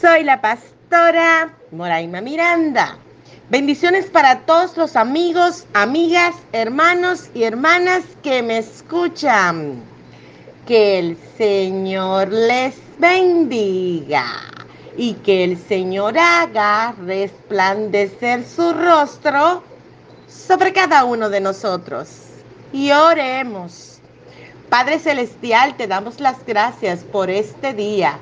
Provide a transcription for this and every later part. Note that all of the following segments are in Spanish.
Soy la pastora Moraima Miranda. Bendiciones para todos los amigos, amigas, hermanos y hermanas que me escuchan. Que el Señor les bendiga y que el Señor haga resplandecer su rostro sobre cada uno de nosotros. Y oremos. Padre Celestial, te damos las gracias por este día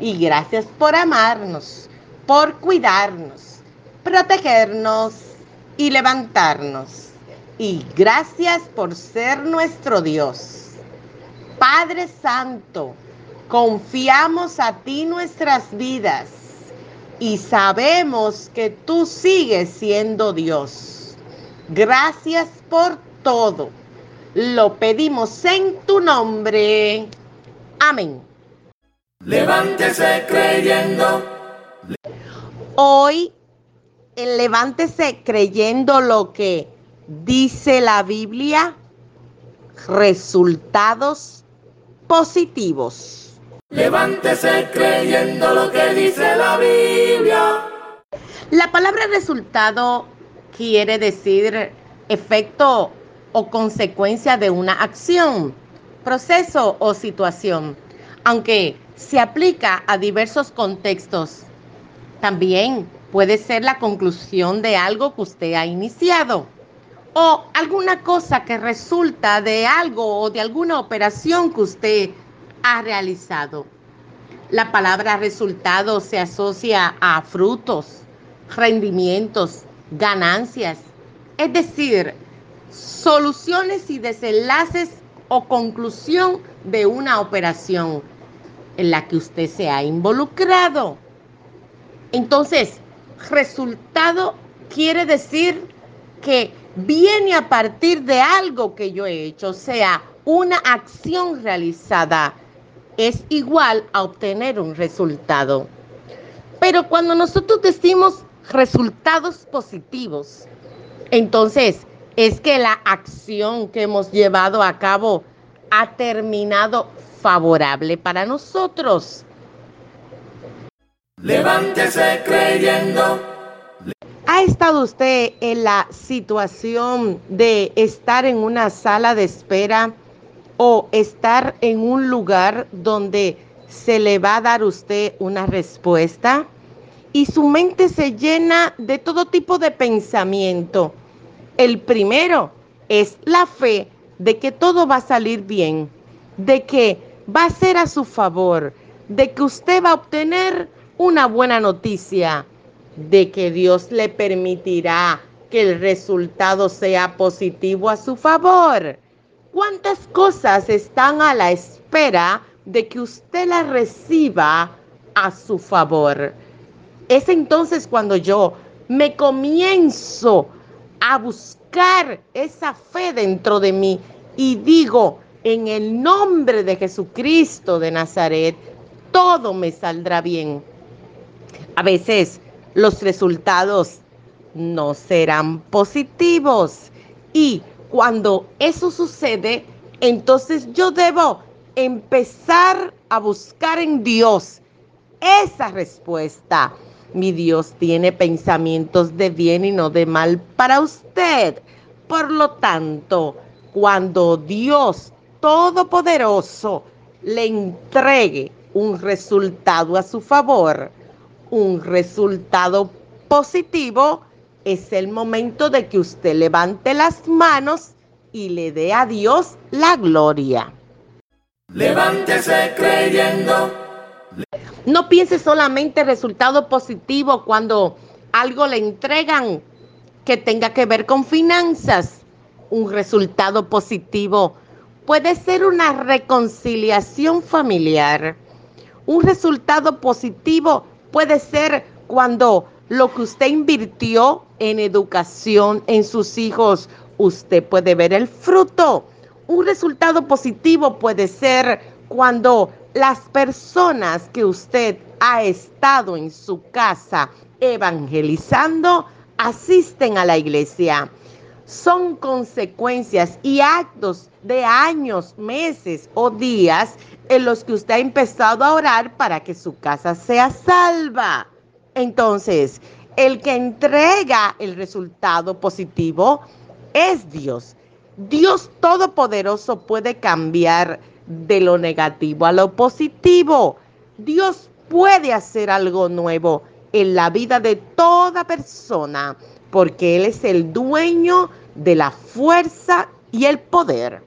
y gracias por amarnos, por cuidarnos, protegernos y levantarnos. Y gracias por ser nuestro Dios. Padre Santo, confiamos a ti nuestras vidas y sabemos que tú sigues siendo Dios. Gracias por todo lo pedimos en tu nombre. Amén. Levántese creyendo. Hoy, levántese creyendo lo que dice la Biblia. Resultados positivos. Levántese creyendo lo que dice la Biblia. La palabra resultado quiere decir efecto o consecuencia de una acción, proceso o situación, aunque se aplica a diversos contextos. También puede ser la conclusión de algo que usted ha iniciado o alguna cosa que resulta de algo o de alguna operación que usted ha realizado. La palabra resultado se asocia a frutos, rendimientos, ganancias, es decir, soluciones y desenlaces o conclusión de una operación en la que usted se ha involucrado. Entonces, resultado quiere decir que viene a partir de algo que yo he hecho, o sea, una acción realizada es igual a obtener un resultado. Pero cuando nosotros decimos resultados positivos, entonces es que la acción que hemos llevado a cabo ha terminado favorable para nosotros. Levántese creyendo. ¿Ha estado usted en la situación de estar en una sala de espera o estar en un lugar donde se le va a dar usted una respuesta? Y su mente se llena de todo tipo de pensamiento el primero es la fe de que todo va a salir bien, de que va a ser a su favor, de que usted va a obtener una buena noticia, de que Dios le permitirá que el resultado sea positivo a su favor. ¿Cuántas cosas están a la espera de que usted las reciba a su favor? Es entonces cuando yo me comienzo a buscar esa fe dentro de mí y digo, en el nombre de Jesucristo de Nazaret, todo me saldrá bien. A veces los resultados no serán positivos y cuando eso sucede, entonces yo debo empezar a buscar en Dios esa respuesta mi Dios tiene pensamientos de bien y no de mal para usted. Por lo tanto, cuando Dios Todopoderoso le entregue un resultado a su favor, un resultado positivo, es el momento de que usted levante las manos y le dé a Dios la gloria. Levántese creyendo no piense solamente resultado positivo cuando algo le entregan que tenga que ver con finanzas. Un resultado positivo puede ser una reconciliación familiar, Un resultado positivo puede ser cuando lo que usted invirtió en educación en sus hijos, usted puede ver el fruto. Un resultado positivo puede ser cuando las personas que usted ha estado en su casa evangelizando asisten a la iglesia. Son consecuencias y actos de años, meses o días en los que usted ha empezado a orar para que su casa sea salva. Entonces, el que entrega el resultado positivo es Dios. Dios Todopoderoso puede cambiar de lo negativo a lo positivo. Dios puede hacer algo nuevo en la vida de toda persona porque Él es el dueño de la fuerza y el poder.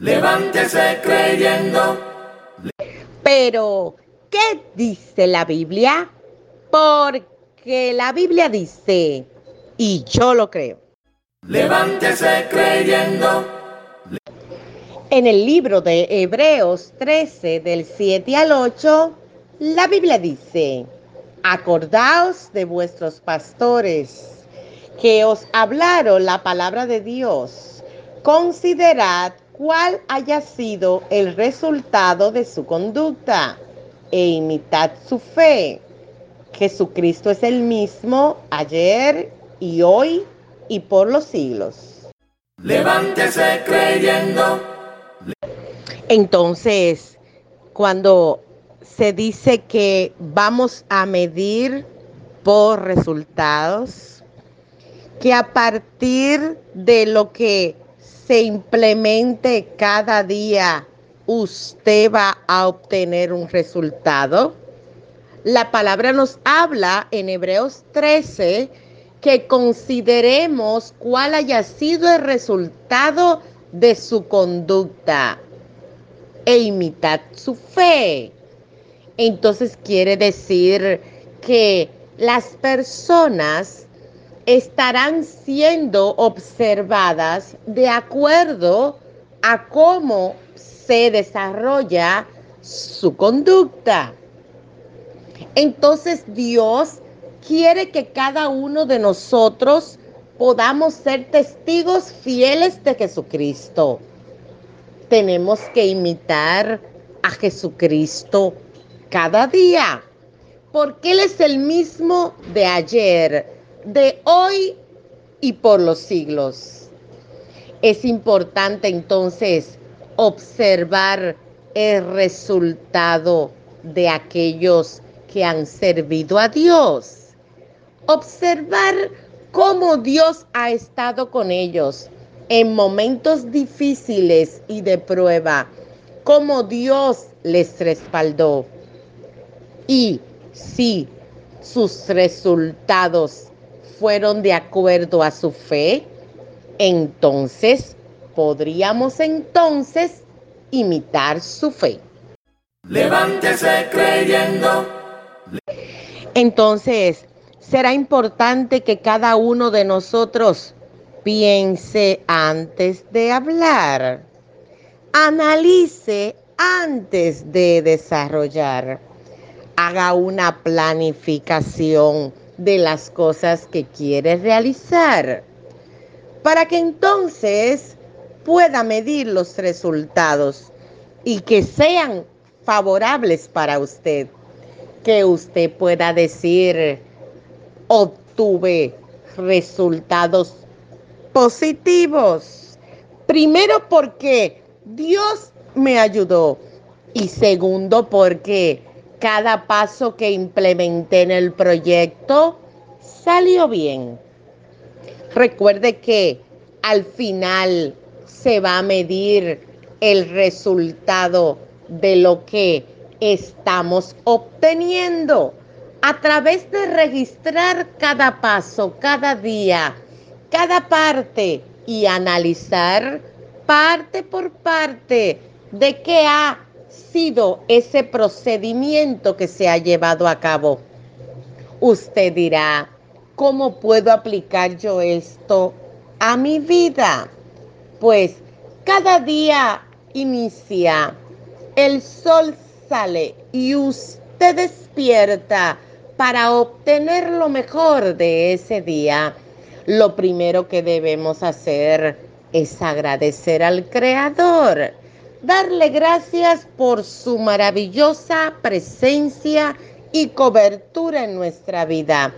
Levántese creyendo. Pero, ¿qué dice la Biblia? Porque la Biblia dice, y yo lo creo. Levántese creyendo. En el libro de Hebreos 13, del 7 al 8, la Biblia dice, acordaos de vuestros pastores que os hablaron la palabra de Dios. Considerad cuál haya sido el resultado de su conducta e imitad su fe. Jesucristo es el mismo ayer y hoy y por los siglos. Levántese creyendo. Entonces, cuando se dice que vamos a medir por resultados, que a partir de lo que se implemente cada día, usted va a obtener un resultado. La palabra nos habla en Hebreos 13 que consideremos cuál haya sido el resultado de su conducta e imitad su fe. Entonces quiere decir que las personas estarán siendo observadas de acuerdo a cómo se desarrolla su conducta. Entonces Dios quiere que cada uno de nosotros podamos ser testigos fieles de Jesucristo. Tenemos que imitar a Jesucristo cada día, porque Él es el mismo de ayer, de hoy y por los siglos. Es importante entonces observar el resultado de aquellos que han servido a Dios. Observar cómo Dios ha estado con ellos en momentos difíciles y de prueba, cómo Dios les respaldó. Y si sus resultados fueron de acuerdo a su fe, entonces podríamos entonces imitar su fe. Levántese creyendo. Entonces, será importante que cada uno de nosotros piense antes de hablar, analice antes de desarrollar, haga una planificación de las cosas que quiere realizar, para que entonces pueda medir los resultados y que sean favorables para usted, que usted pueda decir, obtuve resultados positivos. Primero porque Dios me ayudó y segundo porque cada paso que implementé en el proyecto salió bien. Recuerde que al final se va a medir el resultado de lo que estamos obteniendo a través de registrar cada paso, cada día, cada parte y analizar parte por parte de qué ha sido ese procedimiento que se ha llevado a cabo. Usted dirá, ¿cómo puedo aplicar yo esto a mi vida? Pues cada día inicia, el sol sale y usted despierta para obtener lo mejor de ese día, lo primero que debemos hacer es agradecer al Creador, darle gracias por su maravillosa presencia y cobertura en nuestra vida.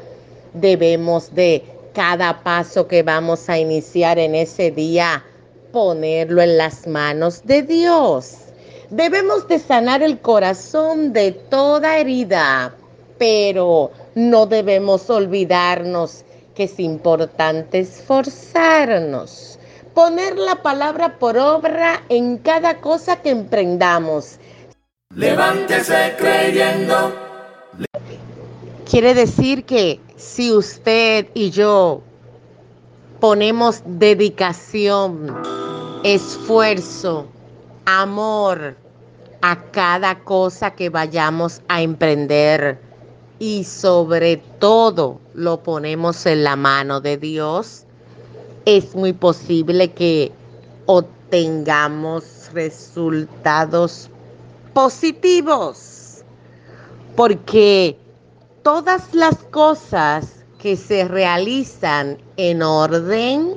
Debemos de cada paso que vamos a iniciar en ese día, ponerlo en las manos de Dios. Debemos de sanar el corazón de toda herida, pero no debemos olvidarnos que es importante esforzarnos, poner la palabra por obra en cada cosa que emprendamos. Levántese creyendo. Quiere decir que si usted y yo ponemos dedicación, esfuerzo, amor a cada cosa que vayamos a emprender y sobre todo lo ponemos en la mano de Dios, es muy posible que obtengamos resultados positivos, porque todas las cosas que se realizan en orden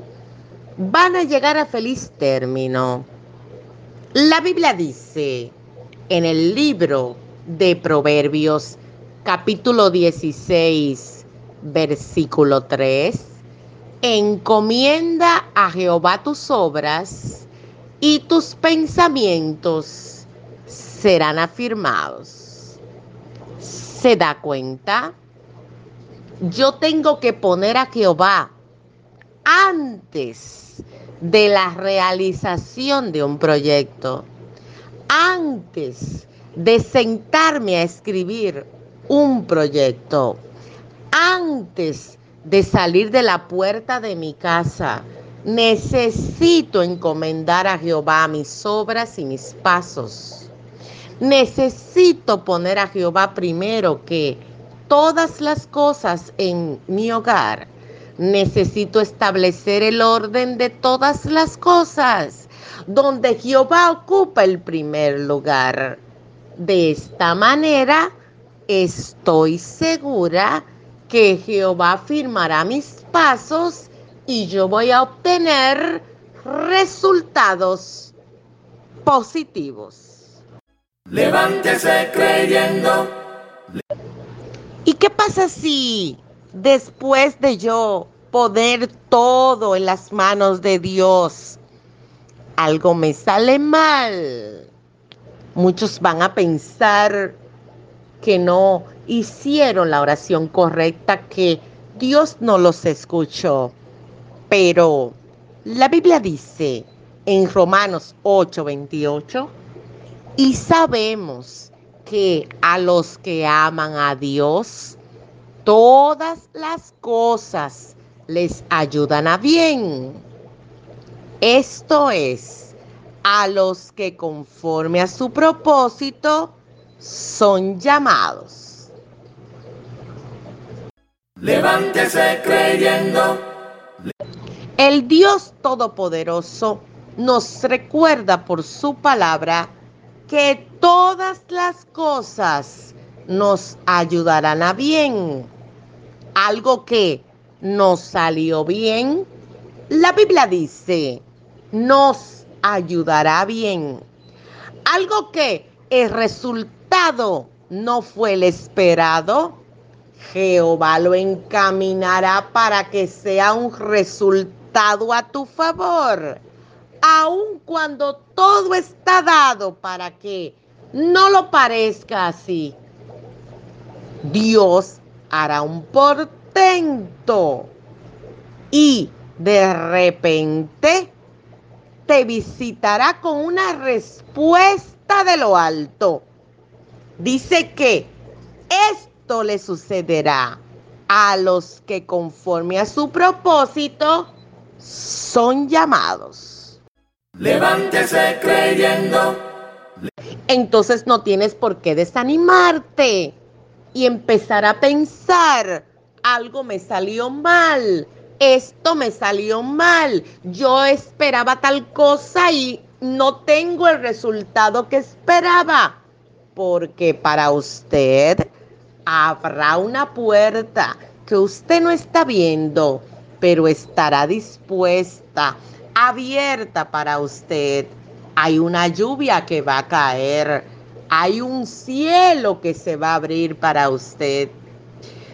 van a llegar a feliz término. La Biblia dice en el libro de Proverbios capítulo 16 versículo 3, encomienda a Jehová tus obras y tus pensamientos serán afirmados. ¿Se da cuenta? yo tengo que poner a Jehová antes de la realización de un proyecto, antes de sentarme a escribir un proyecto, antes de salir de la puerta de mi casa, necesito encomendar a Jehová mis obras y mis pasos. Necesito poner a Jehová primero que todas las cosas en mi hogar. Necesito establecer el orden de todas las cosas, donde Jehová ocupa el primer lugar. De esta manera, estoy segura que Jehová firmará mis pasos y yo voy a obtener resultados positivos. Levántese creyendo. ¿Y qué pasa si después de yo poner todo en las manos de Dios, algo me sale mal? Muchos van a pensar que no hicieron la oración correcta, que Dios no los escuchó. Pero la Biblia dice en Romanos 8:28, y sabemos que a los que aman a Dios, todas las cosas les ayudan a bien. Esto es, a los que conforme a su propósito son llamados. Levántese creyendo. El Dios Todopoderoso nos recuerda por su palabra que todas las cosas nos ayudarán a bien. Algo que nos salió bien, la Biblia dice, nos ayudará bien. Algo que el resultado no fue el esperado, Jehová lo encaminará para que sea un resultado a tu favor aun cuando todo está dado para que no lo parezca así, Dios hará un portento y de repente te visitará con una respuesta de lo alto. Dice que esto le sucederá a los que conforme a su propósito son llamados. Levántese creyendo. Entonces no tienes por qué desanimarte y empezar a pensar, algo me salió mal, esto me salió mal, yo esperaba tal cosa y no tengo el resultado que esperaba. porque para usted habrá una puerta que usted no está viendo, pero estará dispuesta, abierta para usted. Hay una lluvia que va a caer, hay un cielo que se va a abrir para usted.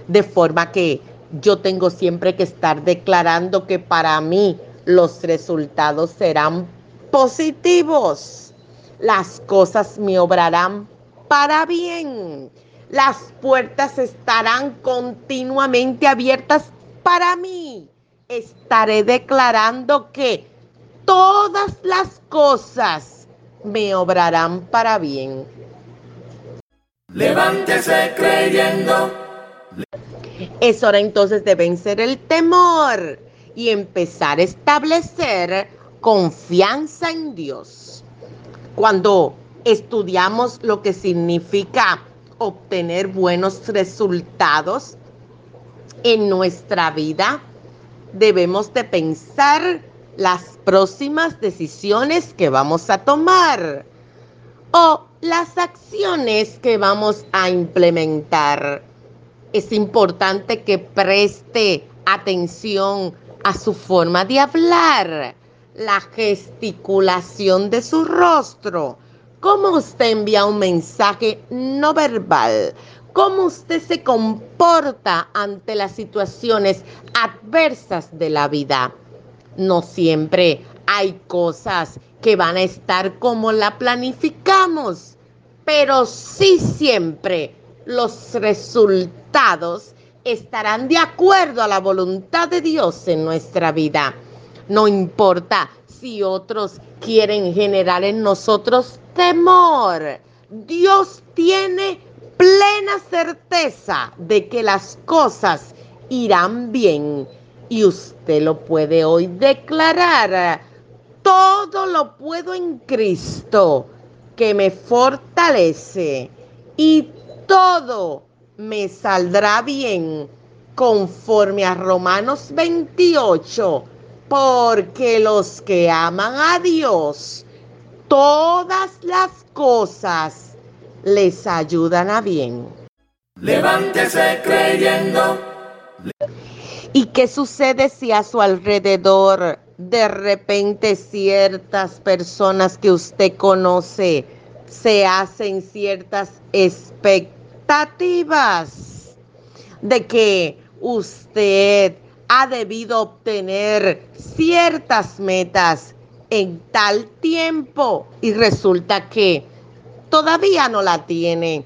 De forma que yo tengo siempre que estar declarando que para mí los resultados serán positivos. Las cosas me obrarán para bien. Las puertas estarán continuamente abiertas para mí. Estaré declarando que todas las cosas me obrarán para bien. Levántese creyendo. Es hora entonces de vencer el temor y empezar a establecer confianza en Dios. Cuando estudiamos lo que significa obtener buenos resultados en nuestra vida, debemos de pensar las próximas decisiones que vamos a tomar o las acciones que vamos a implementar. Es importante que preste atención a su forma de hablar, la gesticulación de su rostro, cómo usted envía un mensaje no verbal, cómo usted se comporta ante las situaciones adversas de la vida. No siempre hay cosas que van a estar como la planificamos, pero sí siempre los resultados estarán de acuerdo a la voluntad de Dios en nuestra vida. No importa si otros quieren generar en nosotros temor. Dios tiene plena certeza de que las cosas irán bien y usted lo puede hoy declarar. Todo lo puedo en Cristo que me fortalece y todo me saldrá bien conforme a Romanos 28, porque los que aman a Dios, todas las cosas les ayudan a bien. Levántese creyendo. ¿Y qué sucede si a su alrededor de repente ciertas personas que usted conoce se hacen ciertas expectativas de que usted ha debido obtener ciertas metas en tal tiempo y resulta que todavía no la tiene.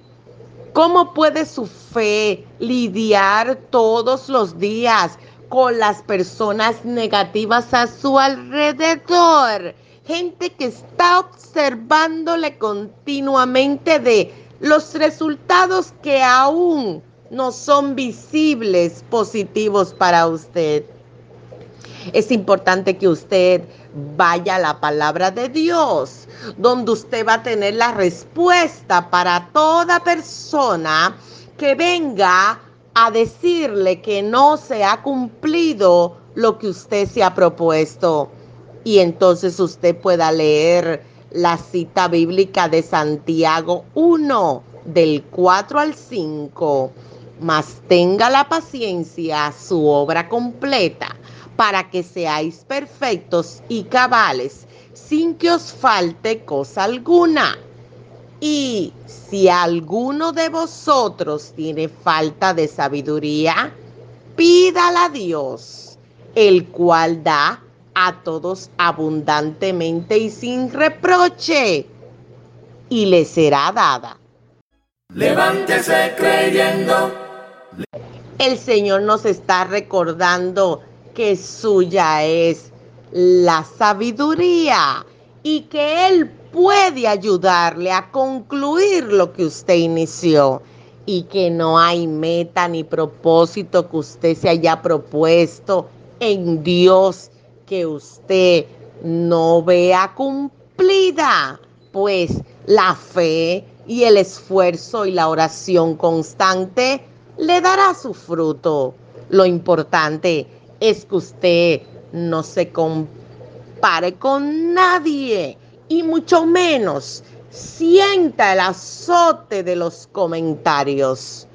¿Cómo puede su fe lidiar todos los días con las personas negativas a su alrededor? Gente que está observándole continuamente de los resultados que aún no son visibles positivos para usted. Es importante que usted vaya a la palabra de Dios, donde usted va a tener la respuesta para toda persona que venga a decirle que no se ha cumplido lo que usted se ha propuesto. Y entonces usted pueda leer la cita bíblica de Santiago 1, del 4 al 5. Mas tenga la paciencia su obra completa para que seáis perfectos y cabales, sin que os falte cosa alguna. Y si alguno de vosotros tiene falta de sabiduría, pídala a Dios, el cual da a todos abundantemente y sin reproche, y le será dada. Levántese creyendo. El Señor nos está recordando que suya es la sabiduría y que Él puede ayudarle a concluir lo que usted inició y que no hay meta ni propósito que usted se haya propuesto en Dios que usted no vea cumplida, pues la fe y el esfuerzo y la oración constante le dará su fruto. Lo importante es que usted no se compare con nadie y mucho menos sienta el azote de los comentarios.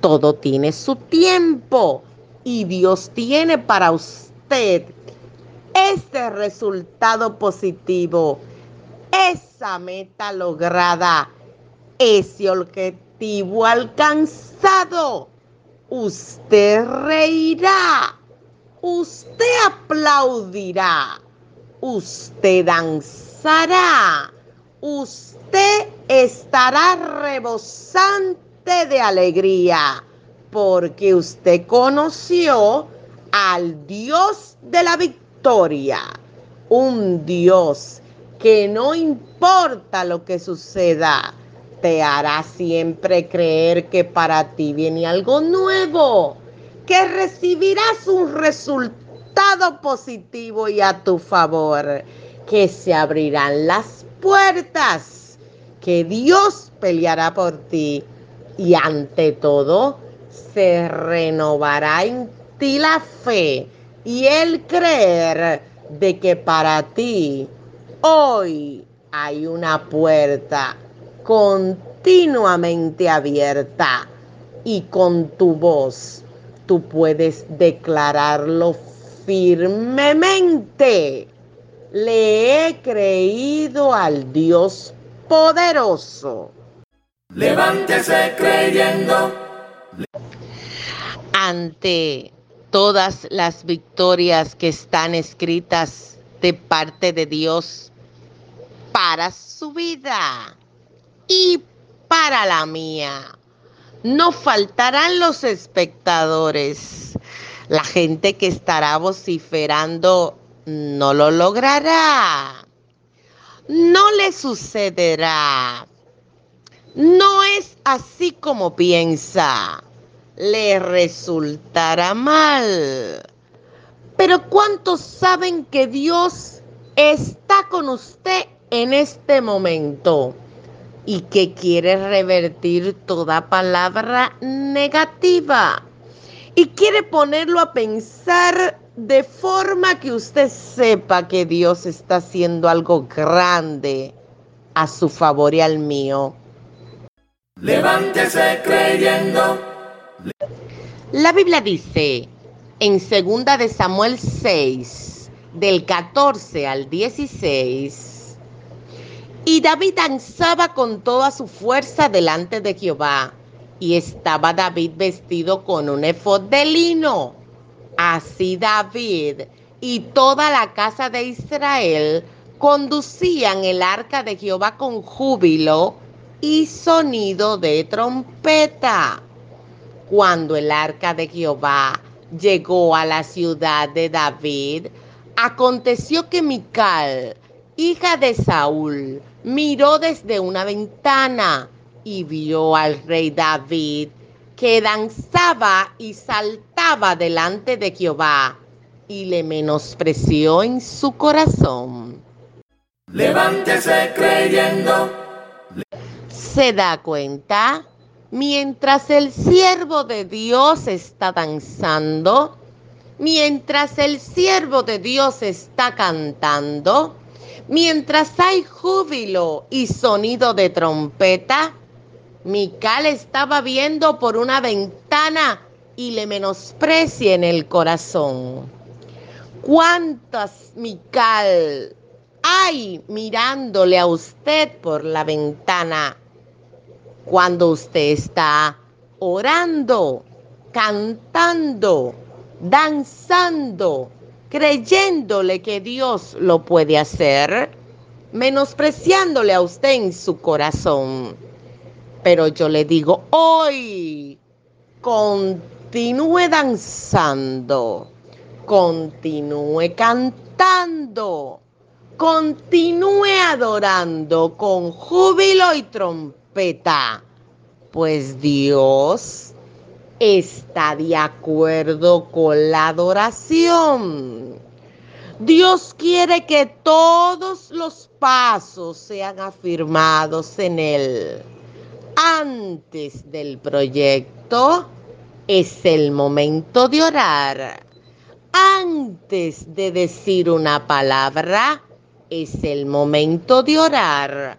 Todo tiene su tiempo y Dios tiene para usted ese resultado positivo, esa meta lograda, ese objetivo alcanzado. Usted reirá, usted aplaudirá, usted danzará usted estará rebosante de alegría porque usted conoció al Dios de la victoria, un Dios que no importa lo que suceda, te hará siempre creer que para ti viene algo nuevo, que recibirás un resultado positivo y a tu favor, que se abrirán las puertas, que Dios peleará por ti y ante todo se renovará en ti la fe y el creer de que para ti hoy hay una puerta continuamente abierta y con tu voz tú puedes declararlo firmemente le he creído al Dios poderoso. Levántese creyendo. Ante todas las victorias que están escritas de parte de Dios para su vida y para la mía. No faltarán los espectadores, la gente que estará vociferando no lo logrará. No le sucederá. No es así como piensa. Le resultará mal. Pero ¿cuántos saben que Dios está con usted en este momento? Y que quiere revertir toda palabra negativa y quiere ponerlo a pensar de forma que usted sepa que Dios está haciendo algo grande a su favor y al mío. Levántese creyendo. La Biblia dice en segunda de Samuel 6, del 14 al 16, y David danzaba con toda su fuerza delante de Jehová, y estaba David vestido con un efod de lino Así David y toda la casa de Israel conducían el arca de Jehová con júbilo y sonido de trompeta. Cuando el arca de Jehová llegó a la ciudad de David, aconteció que Mical, hija de Saúl, miró desde una ventana y vio al rey David que danzaba y saltaba delante de Jehová y le menospreció en su corazón. Levántese creyendo. ¿Se da cuenta? Mientras el siervo de Dios está danzando, mientras el siervo de Dios está cantando, mientras hay júbilo y sonido de trompeta, Mical estaba viendo por una ventana y le menosprecia en el corazón. ¿Cuántas Mical hay mirándole a usted por la ventana cuando usted está orando, cantando, danzando, creyéndole que Dios lo puede hacer, menospreciándole a usted en su corazón? Pero yo le digo, hoy continúe danzando, continúe cantando, continúe adorando con júbilo y trompeta, pues Dios está de acuerdo con la adoración. Dios quiere que todos los pasos sean afirmados en Él antes del proyecto es el momento de orar. Antes de decir una palabra es el momento de orar.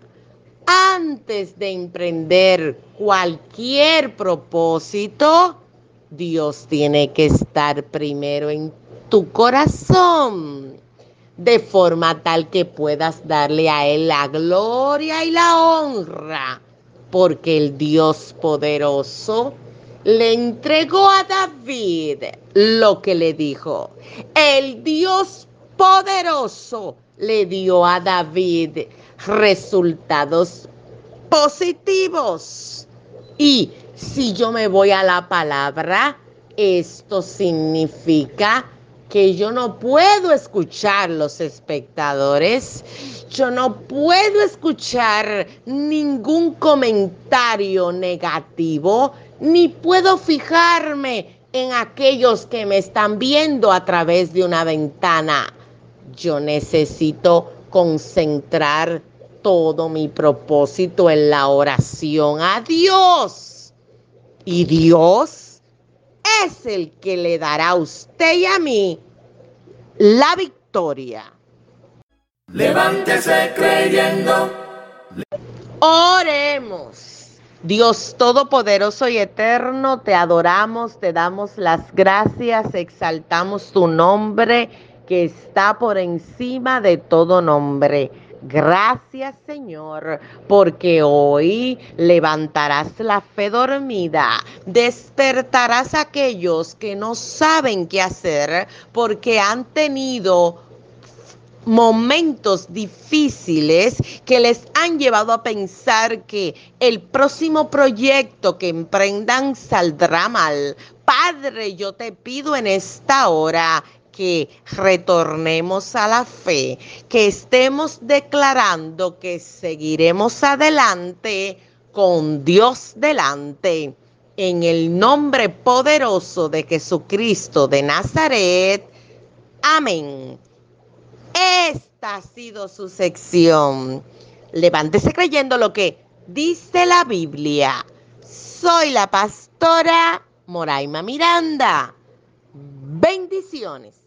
Antes de emprender cualquier propósito, Dios tiene que estar primero en tu corazón, de forma tal que puedas darle a Él la gloria y la honra, porque el Dios poderoso le entregó a David lo que le dijo. El Dios poderoso le dio a David resultados positivos. Y si yo me voy a la palabra, esto significa que yo no puedo escuchar los espectadores, yo no puedo escuchar ningún comentario negativo, ni puedo fijarme en aquellos que me están viendo a través de una ventana. Yo necesito concentrar todo mi propósito en la oración a Dios. Y Dios es el que le dará a usted y a mí la victoria. Levántese creyendo. Oremos. Dios Todopoderoso y Eterno, te adoramos, te damos las gracias, exaltamos tu nombre que está por encima de todo nombre. Gracias Señor, porque hoy levantarás la fe dormida, despertarás a aquellos que no saben qué hacer porque han tenido momentos difíciles que les han llevado a pensar que el próximo proyecto que emprendan saldrá mal. Padre, yo te pido en esta hora que retornemos a la fe, que estemos declarando que seguiremos adelante con Dios delante. En el nombre poderoso de Jesucristo de Nazaret. Amén. Esta ha sido su sección. Levántese creyendo lo que dice la Biblia. Soy la pastora Moraima Miranda. Bendiciones.